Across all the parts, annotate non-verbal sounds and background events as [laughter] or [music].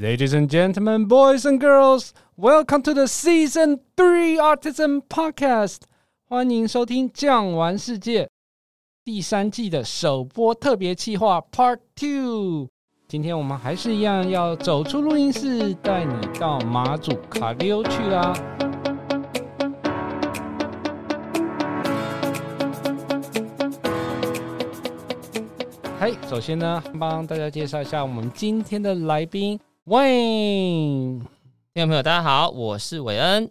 Ladies and gentlemen, boys and girls, welcome to the season three Artisan Podcast。欢迎收听《酱玩世界》第三季的首播特别企划 Part Two。今天我们还是一样要走出录音室，带你到马祖卡溜去啦。嗨，首先呢，帮大家介绍一下我们今天的来宾。喂，听众朋友，大家好，我是韦恩。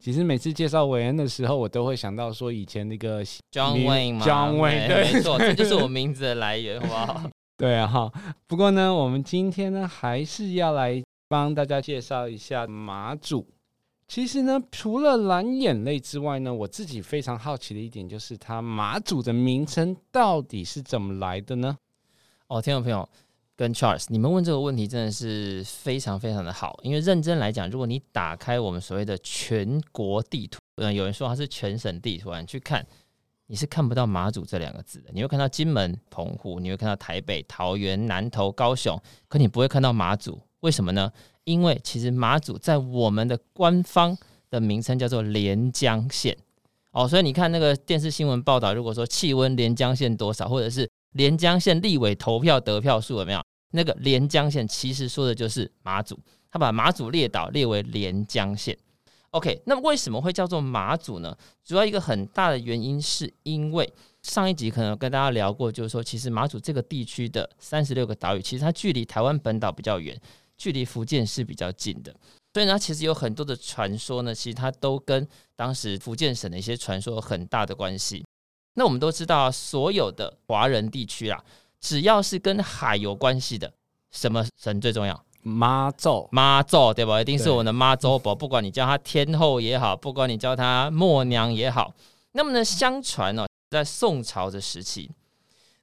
其实每次介绍韦恩的时候，我都会想到说以前那个 John Wayne 嘛，John Wayne，对，没错，这就是我 [laughs] 名字的来源，好不好？对啊，哈。不过呢，我们今天呢，还是要来帮大家介绍一下马祖。其实呢，除了蓝眼泪之外呢，我自己非常好奇的一点就是，它马祖的名称到底是怎么来的呢？哦，听众朋友。跟 Charles，你们问这个问题真的是非常非常的好，因为认真来讲，如果你打开我们所谓的全国地图，嗯，有人说它是全省地图，你去看，你是看不到马祖这两个字的。你会看到金门、澎湖，你会看到台北、桃园、南投、高雄，可你不会看到马祖。为什么呢？因为其实马祖在我们的官方的名称叫做连江县。哦，所以你看那个电视新闻报道，如果说气温连江县多少，或者是连江县立委投票得票数有没有？那个连江县其实说的就是马祖，他把马祖列岛列为连江县。OK，那么为什么会叫做马祖呢？主要一个很大的原因是因为上一集可能跟大家聊过，就是说其实马祖这个地区的三十六个岛屿，其实它距离台湾本岛比较远，距离福建是比较近的。所以呢，其实有很多的传说呢，其实它都跟当时福建省的一些传说有很大的关系。那我们都知道啊，所有的华人地区啊。只要是跟海有关系的，什么神最重要？妈祖，妈祖对吧？一定是我们的妈祖婆，不管你叫她天后也好，不管你叫她默娘也好。那么呢，相传哦，在宋朝的时期，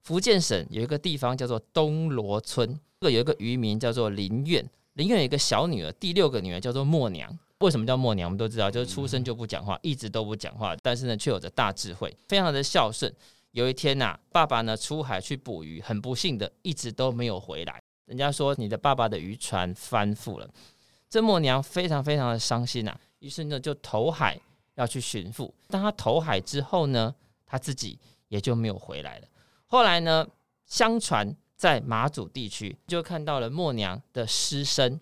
福建省有一个地方叫做东罗村，这个有一个渔民叫做林苑，林苑有一个小女儿，第六个女儿叫做默娘。为什么叫默娘？我们都知道，就是出生就不讲话，一直都不讲话，但是呢，却有着大智慧，非常的孝顺。有一天呐、啊，爸爸呢出海去捕鱼，很不幸的一直都没有回来。人家说你的爸爸的渔船翻覆了，这默娘非常非常的伤心呐、啊，于是呢就投海要去寻父。当他投海之后呢，他自己也就没有回来了。后来呢，相传在马祖地区就看到了默娘的尸身，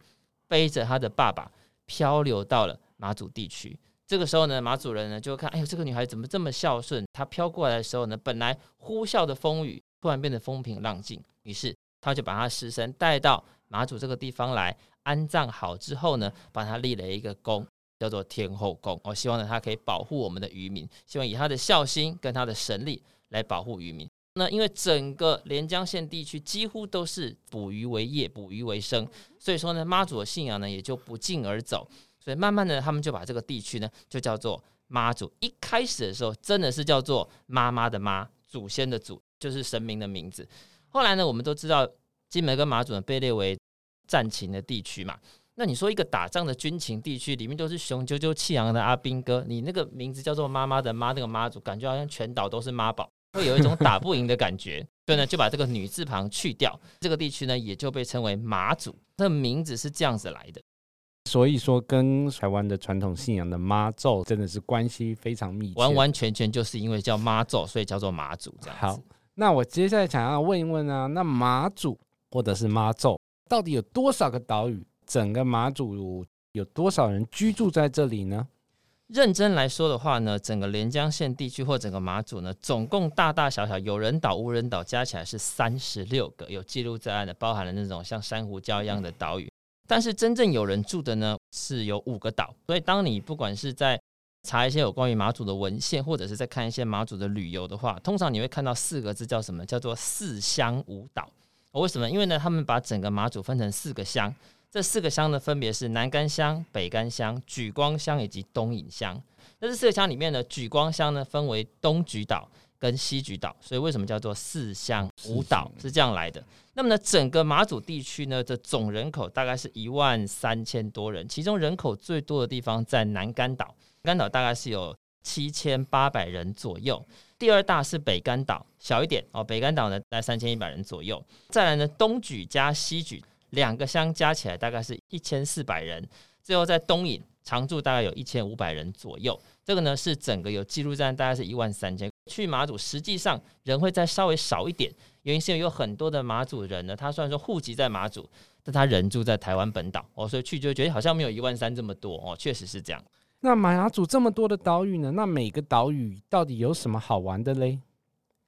背着他的爸爸漂流到了马祖地区。这个时候呢，马祖人呢就看，哎呦，这个女孩怎么这么孝顺？她飘过来的时候呢，本来呼啸的风雨突然变得风平浪静。于是他就把她尸身带到马祖这个地方来安葬好之后呢，把她立了一个宫，叫做天后宫。我希望呢，她可以保护我们的渔民，希望以她的孝心跟她的神力来保护渔民。那因为整个连江县地区几乎都是捕鱼为业、捕鱼为生，所以说呢，妈祖的信仰呢也就不胫而走。所以慢慢的，他们就把这个地区呢，就叫做妈祖。一开始的时候，真的是叫做妈妈的妈，祖先的祖，就是神明的名字。后来呢，我们都知道金门跟马祖呢被列为战情的地区嘛。那你说一个打仗的军情地区，里面都是雄赳赳气昂的阿兵哥，你那个名字叫做妈妈的妈，那个妈祖，感觉好像全岛都是妈宝，会有一种打不赢的感觉。[laughs] 所以呢，就把这个女字旁去掉，这个地区呢也就被称为马祖。这个名字是这样子来的。所以说，跟台湾的传统信仰的妈祖真的是关系非常密切，完完全全就是因为叫妈祖，所以叫做马祖这样。好，那我接下来想要问一问啊，那马祖或者是妈祖到底有多少个岛屿？整个马祖有多少人居住在这里呢？认真来说的话呢，整个连江县地区或整个马祖呢，总共大大小小有人岛、无人岛加起来是三十六个，有记录在案的，包含了那种像珊瑚礁一样的岛屿。但是真正有人住的呢，是有五个岛。所以当你不管是在查一些有关于马祖的文献，或者是在看一些马祖的旅游的话，通常你会看到四个字叫什么？叫做四乡五岛。为什么？因为呢，他们把整个马祖分成四个乡，这四个乡呢，分别是南干乡、北干乡、举光乡以及东引乡。那这四个乡里面呢，举光乡呢分为东举岛跟西举岛，所以为什么叫做四乡五岛是这样来的？那么呢，整个马祖地区呢的总人口大概是一万三千多人，其中人口最多的地方在南干岛，南竿岛大概是有七千八百人左右。第二大是北干岛，小一点哦，北干岛呢在三千一百人左右。再来呢，东举加西莒两个乡加起来大概是一千四百人。最后在东引常住大概有一千五百人左右。这个呢是整个有记录站大概是一万三千。去马祖实际上人会再稍微少一点，原因是因为有很多的马祖人呢，他虽然说户籍在马祖，但他人住在台湾本岛哦，所以去就觉得好像没有一万三这么多哦，确实是这样。那马祖这么多的岛屿呢？那每个岛屿到底有什么好玩的嘞？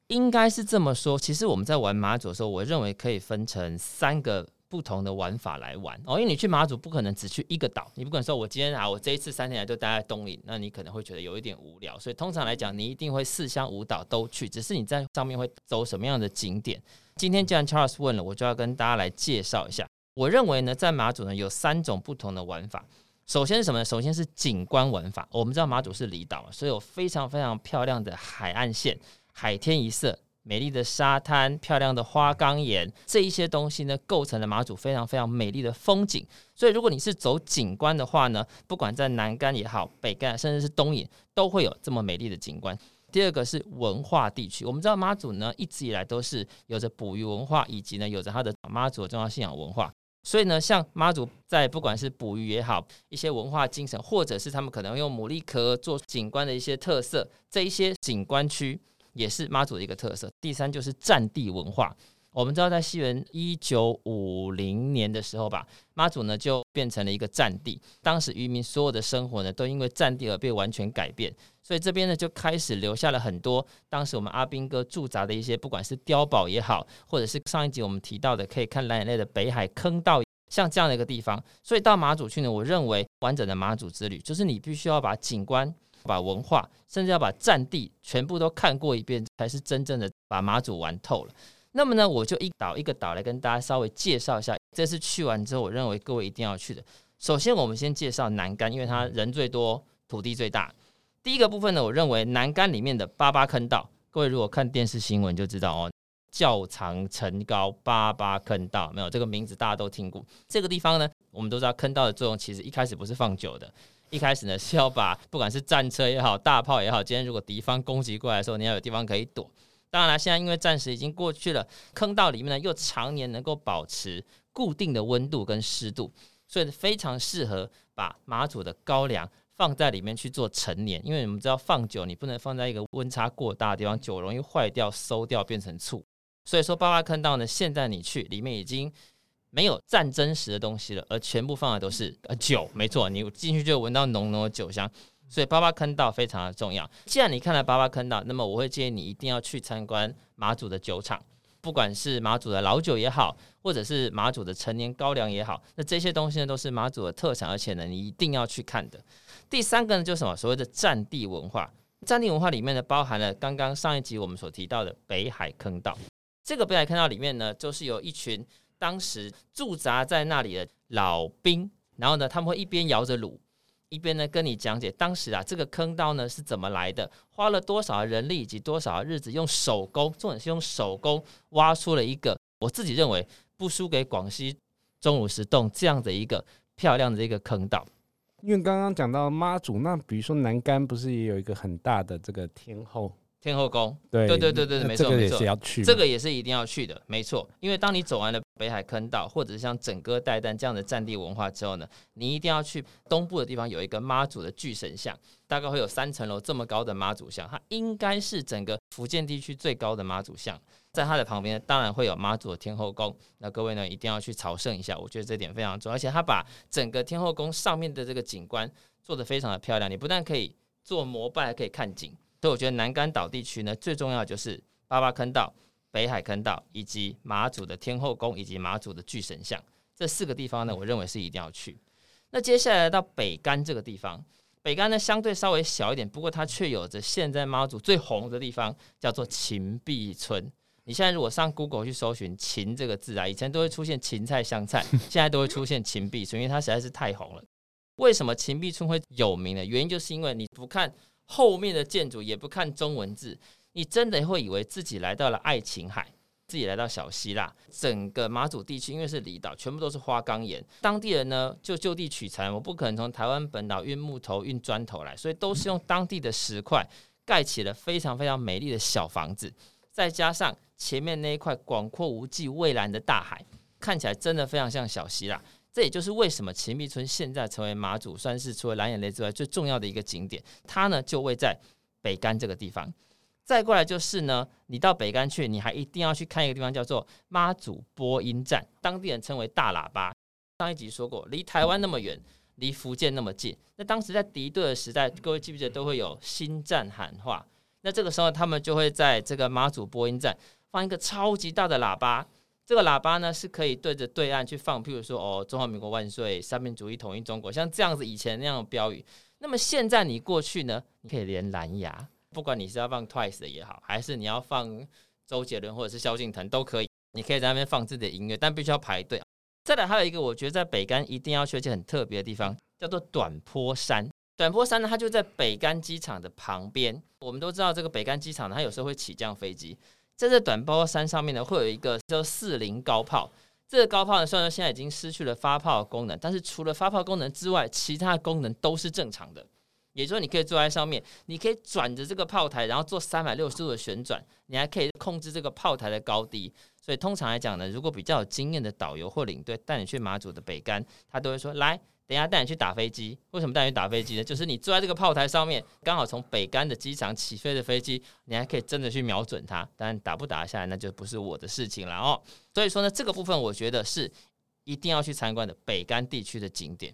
应该是这么说。其实我们在玩马祖的时候，我认为可以分成三个。不同的玩法来玩哦，因为你去马祖不可能只去一个岛，你不可能说我今天啊，我这一次三天来就待在东引，那你可能会觉得有一点无聊。所以通常来讲，你一定会四乡五岛都去，只是你在上面会走什么样的景点。今天既然 Charles 问了，我就要跟大家来介绍一下。我认为呢，在马祖呢有三种不同的玩法。首先是什么呢？首先是景观玩法。我们知道马祖是离岛，所以有非常非常漂亮的海岸线，海天一色。美丽的沙滩、漂亮的花岗岩，这一些东西呢，构成了马祖非常非常美丽的风景。所以，如果你是走景观的话呢，不管在南竿也好、北竿，甚至是东引，都会有这么美丽的景观。第二个是文化地区，我们知道妈祖呢，一直以来都是有着捕鱼文化，以及呢，有着它的妈祖的重要信仰文化。所以呢，像妈祖在不管是捕鱼也好，一些文化精神，或者是他们可能用牡蛎壳做景观的一些特色，这一些景观区。也是妈祖的一个特色。第三就是战地文化。我们知道，在西元一九五零年的时候吧，妈祖呢就变成了一个战地。当时渔民所有的生活呢，都因为战地而被完全改变。所以这边呢就开始留下了很多当时我们阿兵哥驻扎的一些，不管是碉堡也好，或者是上一集我们提到的可以看蓝眼泪的北海坑道，像这样的一个地方。所以到马祖去呢，我认为完整的马祖之旅，就是你必须要把景观。把文化，甚至要把战地全部都看过一遍，才是真正的把马祖玩透了。那么呢，我就一岛一个岛来跟大家稍微介绍一下。这次去完之后，我认为各位一定要去的。首先，我们先介绍南竿，因为它人最多，土地最大。第一个部分呢，我认为南竿里面的八八坑道，各位如果看电视新闻就知道哦，较长城高八八坑道，没有这个名字大家都听过。这个地方呢，我们都知道坑道的作用，其实一开始不是放酒的。一开始呢是要把不管是战车也好，大炮也好，今天如果敌方攻击过来的时候，你要有地方可以躲。当然了，现在因为战时已经过去了，坑道里面呢又常年能够保持固定的温度跟湿度，所以非常适合把马祖的高粱放在里面去做陈年。因为我们知道放酒，你不能放在一个温差过大的地方，酒容易坏掉、馊掉变成醋。所以说八八坑道呢，现在你去里面已经。没有战争时的东西了，而全部放的都是呃酒，没错，你进去就闻到浓浓的酒香，所以八八坑道非常的重要。既然你看了八八坑道，那么我会建议你一定要去参观马祖的酒厂，不管是马祖的老酒也好，或者是马祖的陈年高粱也好，那这些东西呢都是马祖的特产，而且呢你一定要去看的。第三个呢就是什么？所谓的战地文化，战地文化里面呢包含了刚刚上一集我们所提到的北海坑道。这个北海坑道里面呢，就是有一群。当时驻扎在那里的老兵，然后呢，他们会一边摇着櫓，一边呢跟你讲解当时啊这个坑道呢是怎么来的，花了多少人力以及多少日子，用手工，重点是用手工挖出了一个我自己认为不输给广西钟乳石洞这样的一个漂亮的一个坑道。因为刚刚讲到妈祖，那比如说南竿不是也有一个很大的这个天后？天后宫，对对对对对，没错没错，这个也是一定要去的，没错。因为当你走完了北海坑道，或者是像整个代丹这样的战地文化之后呢，你一定要去东部的地方，有一个妈祖的巨神像，大概会有三层楼这么高的妈祖像，它应该是整个福建地区最高的妈祖像。在它的旁边，当然会有妈祖的天后宫，那各位呢一定要去朝圣一下，我觉得这点非常重要。而且它把整个天后宫上面的这个景观做得非常的漂亮，你不但可以做膜拜，还可以看景。所以我觉得南竿岛地区呢，最重要就是八八坑道、北海坑道，以及马祖的天后宫，以及马祖的巨神像这四个地方呢，我认为是一定要去。那接下来到北竿这个地方，北竿呢相对稍微小一点，不过它却有着现在马祖最红的地方，叫做芹壁村。你现在如果上 Google 去搜寻“芹”这个字啊，以前都会出现芹菜、香菜，现在都会出现芹壁村，因为它实在是太红了。为什么芹壁村会有名呢？原因就是因为你不看。后面的建筑也不看中文字，你真的会以为自己来到了爱琴海，自己来到小希腊。整个马祖地区因为是离岛，全部都是花岗岩，当地人呢就就地取材，我不可能从台湾本岛运木头、运砖头来，所以都是用当地的石块盖起了非常非常美丽的小房子，再加上前面那一块广阔无际蔚蓝的大海，看起来真的非常像小溪啦。这也就是为什么芹壁村现在成为马祖算是除了蓝眼泪之外最重要的一个景点。它呢就位在北竿这个地方。再过来就是呢，你到北竿去，你还一定要去看一个地方，叫做妈祖播音站，当地人称为大喇叭。上一集说过，离台湾那么远，离福建那么近。那当时在敌对的时代，各位记不记得都会有新战喊话？那这个时候他们就会在这个妈祖播音站放一个超级大的喇叭，这个喇叭呢是可以对着对岸去放，譬如说哦，中华民国万岁，三民主义统一中国，像这样子以前那样的标语。那么现在你过去呢，你可以连蓝牙。不管你是要放 Twice 的也好，还是你要放周杰伦或者是萧敬腾都可以，你可以在那边放自己的音乐，但必须要排队。再来还有一个，我觉得在北竿一定要去，而且很特别的地方，叫做短坡山。短坡山呢，它就在北竿机场的旁边。我们都知道这个北竿机场呢，它有时候会起降飞机，在这短坡山上面呢，会有一个叫四零高炮。这个高炮呢，虽然说现在已经失去了发炮的功能，但是除了发炮功能之外，其他功能都是正常的。也就是说，你可以坐在上面，你可以转着这个炮台，然后做三百六十度的旋转，你还可以控制这个炮台的高低。所以通常来讲呢，如果比较有经验的导游或领队带你去马祖的北竿，他都会说：来，等一下带你去打飞机。为什么带你去打飞机呢？就是你坐在这个炮台上面，刚好从北竿的机场起飞的飞机，你还可以真的去瞄准它。当然打不打下来，那就不是我的事情了哦。所以说呢，这个部分我觉得是一定要去参观的北竿地区的景点。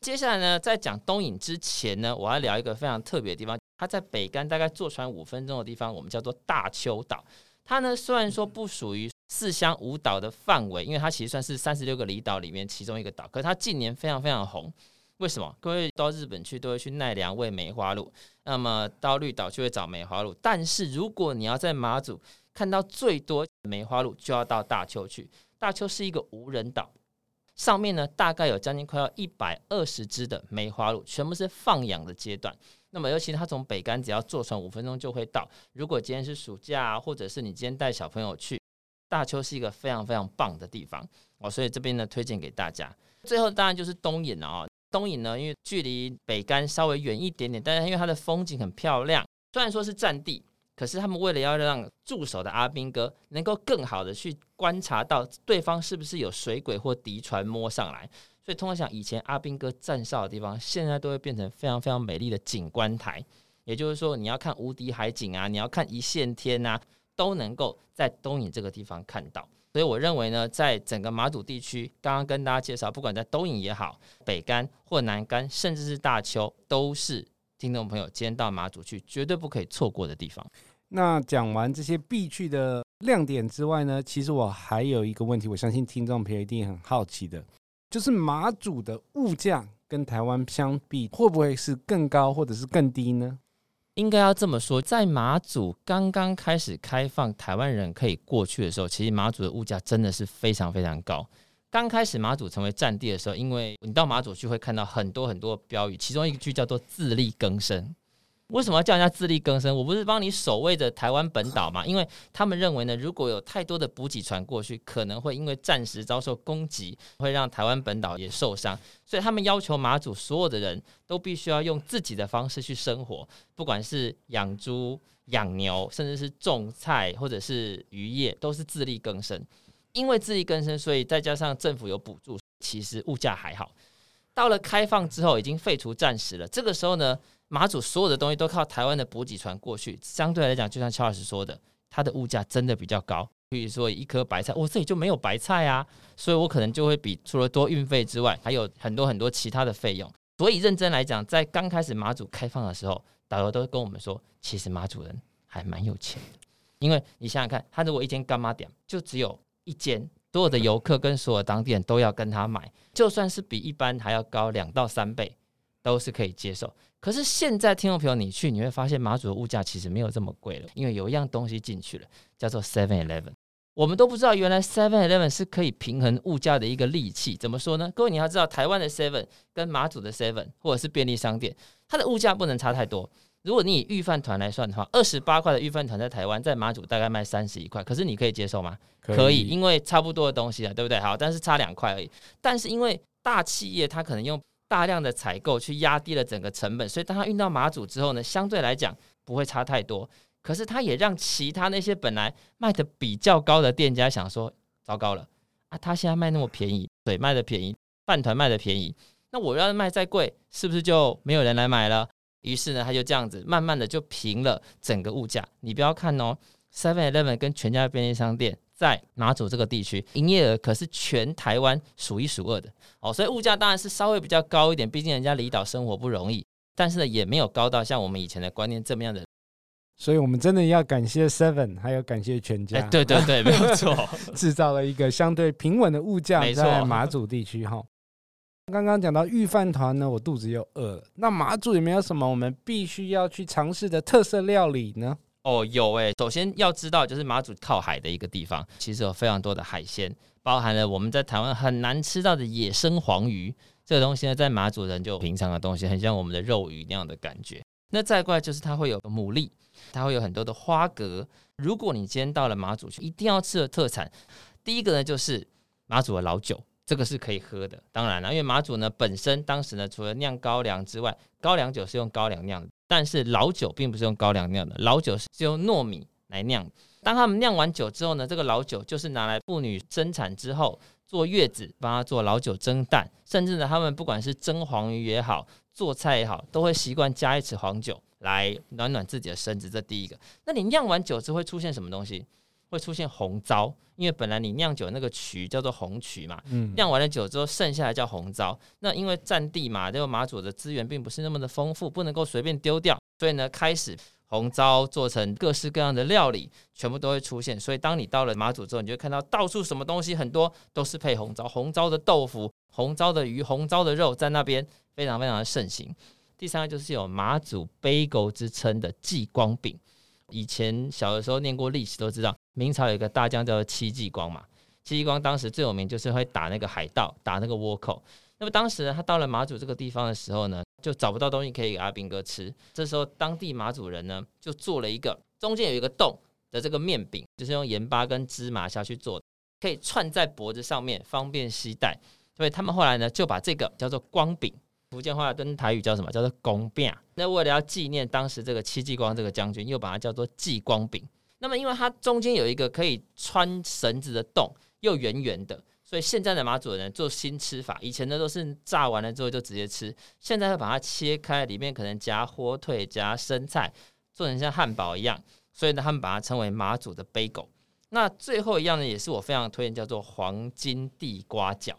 接下来呢，在讲东引之前呢，我要聊一个非常特别的地方。它在北竿大概坐船五分钟的地方，我们叫做大坵岛。它呢虽然说不属于四乡五岛的范围，因为它其实算是三十六个离岛里面其中一个岛。可是它近年非常非常红，为什么？各位到日本去都会去奈良喂梅花鹿，那么到绿岛就会找梅花鹿。但是如果你要在马祖看到最多梅花鹿，就要到大邱去。大邱是一个无人岛。上面呢，大概有将近快要一百二十只的梅花鹿，全部是放养的阶段。那么，尤其它从北竿只要坐船五分钟就会到。如果今天是暑假，或者是你今天带小朋友去，大邱是一个非常非常棒的地方哦。所以这边呢，推荐给大家。最后当然就是东引了啊。东引呢，因为距离北竿稍微远一点点，但是因为它的风景很漂亮，虽然说是战地。可是他们为了要让驻守的阿兵哥能够更好的去观察到对方是不是有水鬼或敌船摸上来，所以通常想以前阿兵哥站哨的地方，现在都会变成非常非常美丽的景观台。也就是说，你要看无敌海景啊，你要看一线天啊，都能够在东引这个地方看到。所以我认为呢，在整个马祖地区，刚刚跟大家介绍，不管在东引也好，北竿或南竿，甚至是大丘，都是听众朋友今天到马祖去绝对不可以错过的地方。那讲完这些必去的亮点之外呢，其实我还有一个问题，我相信听众朋友一定很好奇的，就是马祖的物价跟台湾相比，会不会是更高或者是更低呢？应该要这么说，在马祖刚刚开始开放台湾人可以过去的时候，其实马祖的物价真的是非常非常高。刚开始马祖成为战地的时候，因为你到马祖去会看到很多很多标语，其中一句叫做“自力更生”。为什么要叫人家自力更生？我不是帮你守卫着台湾本岛吗？因为他们认为呢，如果有太多的补给船过去，可能会因为战时遭受攻击，会让台湾本岛也受伤。所以他们要求马祖所有的人都必须要用自己的方式去生活，不管是养猪、养牛，甚至是种菜或者是渔业，都是自力更生。因为自力更生，所以再加上政府有补助，其实物价还好。到了开放之后，已经废除战时了，这个时候呢，马祖所有的东西都靠台湾的补给船过去，相对来讲，就像乔老师说的，它的物价真的比较高。比如说一颗白菜，我这里就没有白菜啊，所以我可能就会比除了多运费之外，还有很多很多其他的费用。所以认真来讲，在刚开始马祖开放的时候，导游都跟我们说，其实马祖人还蛮有钱的，因为你想想看，他如果一间干妈店就只有一间，所有的游客跟所有当地人都要跟他买，就算是比一般还要高两到三倍，都是可以接受。可是现在听众朋友，你去你会发现马祖的物价其实没有这么贵了，因为有一样东西进去了，叫做 Seven Eleven。我们都不知道原来 Seven Eleven 是可以平衡物价的一个利器。怎么说呢？各位你要知道，台湾的 Seven 跟马祖的 Seven 或者是便利商店，它的物价不能差太多。如果你以预饭团来算的话，二十八块的预饭团在台湾在马祖大概卖三十一块，可是你可以接受吗？可以，可以，因为差不多的东西啊，对不对？好，但是差两块而已。但是因为大企业它可能用大量的采购去压低了整个成本，所以当它运到马祖之后呢，相对来讲不会差太多。可是它也让其他那些本来卖的比较高的店家想说：糟糕了啊，他现在卖那么便宜，水卖的便宜，饭团卖的便宜，那我要卖再贵，是不是就没有人来买了？于是呢，他就这样子慢慢的就平了整个物价。你不要看哦，Seven Eleven 跟全家便利商店在马祖这个地区营业额可是全台湾数一数二的哦，所以物价当然是稍微比较高一点，毕竟人家离岛生活不容易，但是呢，也没有高到像我们以前的观念这么样的。所以我们真的要感谢 Seven，还有感谢全家。欸、对对对，[laughs] 没有错，制造了一个相对平稳的物价在马祖地区哈。刚刚讲到御饭团呢，我肚子又饿了。那马祖有没有什么我们必须要去尝试的特色料理呢？哦，有哎。首先要知道，就是马祖靠海的一个地方，其实有非常多的海鲜，包含了我们在台湾很难吃到的野生黄鱼。这个东西呢，在马祖人就平常的东西，很像我们的肉鱼那样的感觉。那再过来就是它会有牡蛎。它会有很多的花蛤。如果你今天到了马祖去，一定要吃的特产，第一个呢就是马祖的老酒，这个是可以喝的。当然了，因为马祖呢本身当时呢除了酿高粱之外，高粱酒是用高粱酿的，但是老酒并不是用高粱酿的，老酒是用糯米来酿。当他们酿完酒之后呢，这个老酒就是拿来妇女生产之后坐月子，帮她做老酒蒸蛋，甚至呢他们不管是蒸黄鱼也好，做菜也好，都会习惯加一匙黄酒。来暖暖自己的身子，这第一个。那你酿完酒之后会出现什么东西？会出现红糟，因为本来你酿酒那个曲叫做红曲嘛，嗯，酿完了酒之后剩下来叫红糟。那因为占地嘛，这个马祖的资源并不是那么的丰富，不能够随便丢掉，所以呢，开始红糟做成各式各样的料理，全部都会出现。所以当你到了马祖之后，你就会看到到处什么东西很多都是配红糟，红糟的豆腐、红糟的鱼、红糟的肉在那边非常非常的盛行。第三个就是有马祖 Bagel 之称的继光饼。以前小的时候念过历史都知道，明朝有一个大将叫做戚继光嘛。戚继光当时最有名就是会打那个海盗，打那个倭寇。那么当时呢，他到了马祖这个地方的时候呢，就找不到东西可以给阿兵哥吃。这时候当地马祖人呢，就做了一个中间有一个洞的这个面饼，就是用盐巴跟芝麻下去做的，可以串在脖子上面，方便携带。所以他们后来呢，就把这个叫做光饼。福建话跟台语叫什么？叫做公饼。那为了要纪念当时这个戚继光这个将军，又把它叫做继光饼。那么因为它中间有一个可以穿绳子的洞，又圆圆的，所以现在的马祖人做新吃法。以前的都是炸完了之后就直接吃，现在会把它切开，里面可能夹火腿、夹生菜，做成像汉堡一样。所以呢，他们把它称为马祖的杯狗。那最后一样呢，也是我非常推荐，叫做黄金地瓜饺。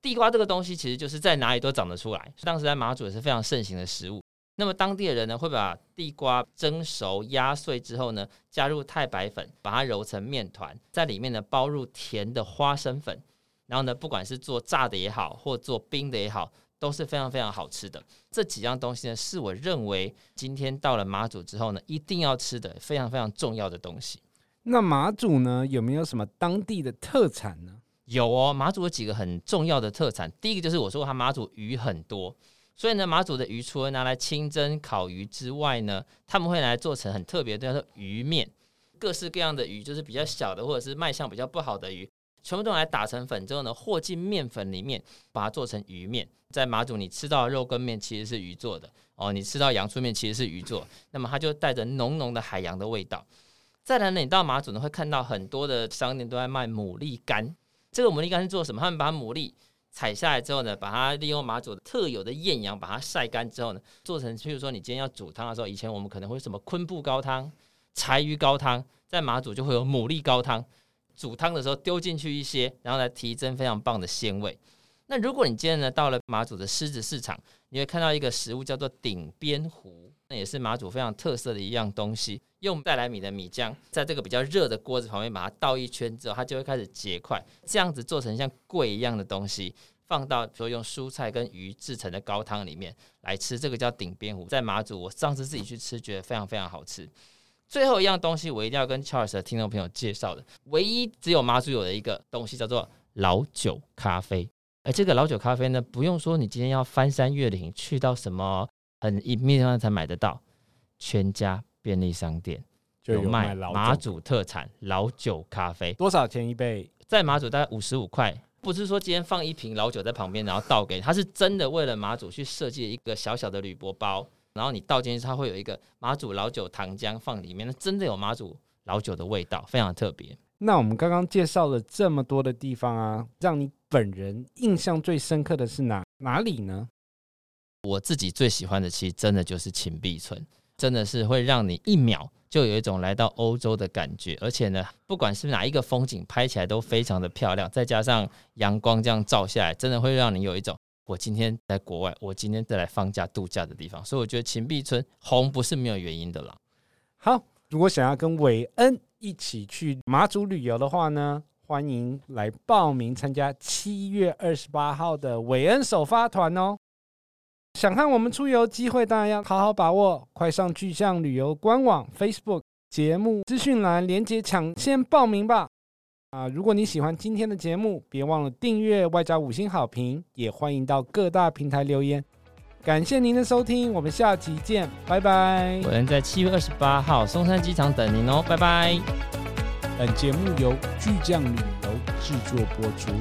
地瓜这个东西其实就是在哪里都长得出来，当时在马祖也是非常盛行的食物。那么当地的人呢，会把地瓜蒸熟、压碎之后呢，加入太白粉，把它揉成面团，在里面呢包入甜的花生粉，然后呢，不管是做炸的也好，或做冰的也好，都是非常非常好吃的。这几样东西呢，是我认为今天到了马祖之后呢，一定要吃的非常非常重要的东西。那马祖呢，有没有什么当地的特产呢？有哦，马祖有几个很重要的特产。第一个就是我说它马祖鱼很多，所以呢，马祖的鱼除了拿来清蒸、烤鱼之外呢，他们会来做成很特别的叫做鱼面，各式各样的鱼，就是比较小的或者是卖相比较不好的鱼，全部都来打成粉之后呢，和进面粉里面，把它做成鱼面。在马祖你吃到肉羹面其实是鱼做的哦，你吃到阳春面其实是鱼做，那么它就带着浓浓的海洋的味道。再来呢，你到马祖呢会看到很多的商店都在卖牡蛎干。这个牡蛎干是做什么？他们把牡蛎采下来之后呢，把它利用马祖特有的艳阳把它晒干之后呢，做成，譬如说你今天要煮汤的时候，以前我们可能会什么昆布高汤、柴鱼高汤，在马祖就会有牡蛎高汤。煮汤的时候丢进去一些，然后来提升非常棒的鲜味。那如果你今天呢到了马祖的狮子市场，你会看到一个食物叫做顶边糊。也是马祖非常特色的一样东西，用带来米的米浆，在这个比较热的锅子旁边把它倒一圈之后，它就会开始结块，这样子做成像桂一样的东西，放到比如说用蔬菜跟鱼制成的高汤里面来吃，这个叫顶边糊。在马祖，我上次自己去吃，觉得非常非常好吃。最后一样东西，我一定要跟 Charles 的听众朋友介绍的，唯一只有马祖有的一个东西叫做老酒咖啡。而这个老酒咖啡呢，不用说，你今天要翻山越岭去到什么。很一面上才买得到，全家便利商店就有卖马祖特产老酒咖啡，多少钱一杯？在马祖大概五十五块，不是说今天放一瓶老酒在旁边，然后倒给他，是真的为了马祖去设计一个小小的铝箔包，然后你倒进去，它会有一个马祖老酒糖浆放里面，那真的有马祖老酒的味道，非常特别。那我们刚刚介绍了这么多的地方啊，让你本人印象最深刻的是哪哪里呢？我自己最喜欢的，其实真的就是芹壁村，真的是会让你一秒就有一种来到欧洲的感觉，而且呢，不管是哪一个风景拍起来都非常的漂亮，再加上阳光这样照下来，真的会让你有一种我今天在国外，我今天再来放假度假的地方。所以我觉得芹壁村红不是没有原因的啦。好，如果想要跟韦恩一起去马祖旅游的话呢，欢迎来报名参加七月二十八号的韦恩首发团哦。想看我们出游机会，当然要好好把握。快上巨匠旅游官网、Facebook 节目资讯栏连接，抢先报名吧！啊，如果你喜欢今天的节目，别忘了订阅，外加五星好评，也欢迎到各大平台留言。感谢您的收听，我们下期见，拜拜！我人在七月二十八号松山机场等您哦，拜拜！本节目由巨匠旅游制作播出。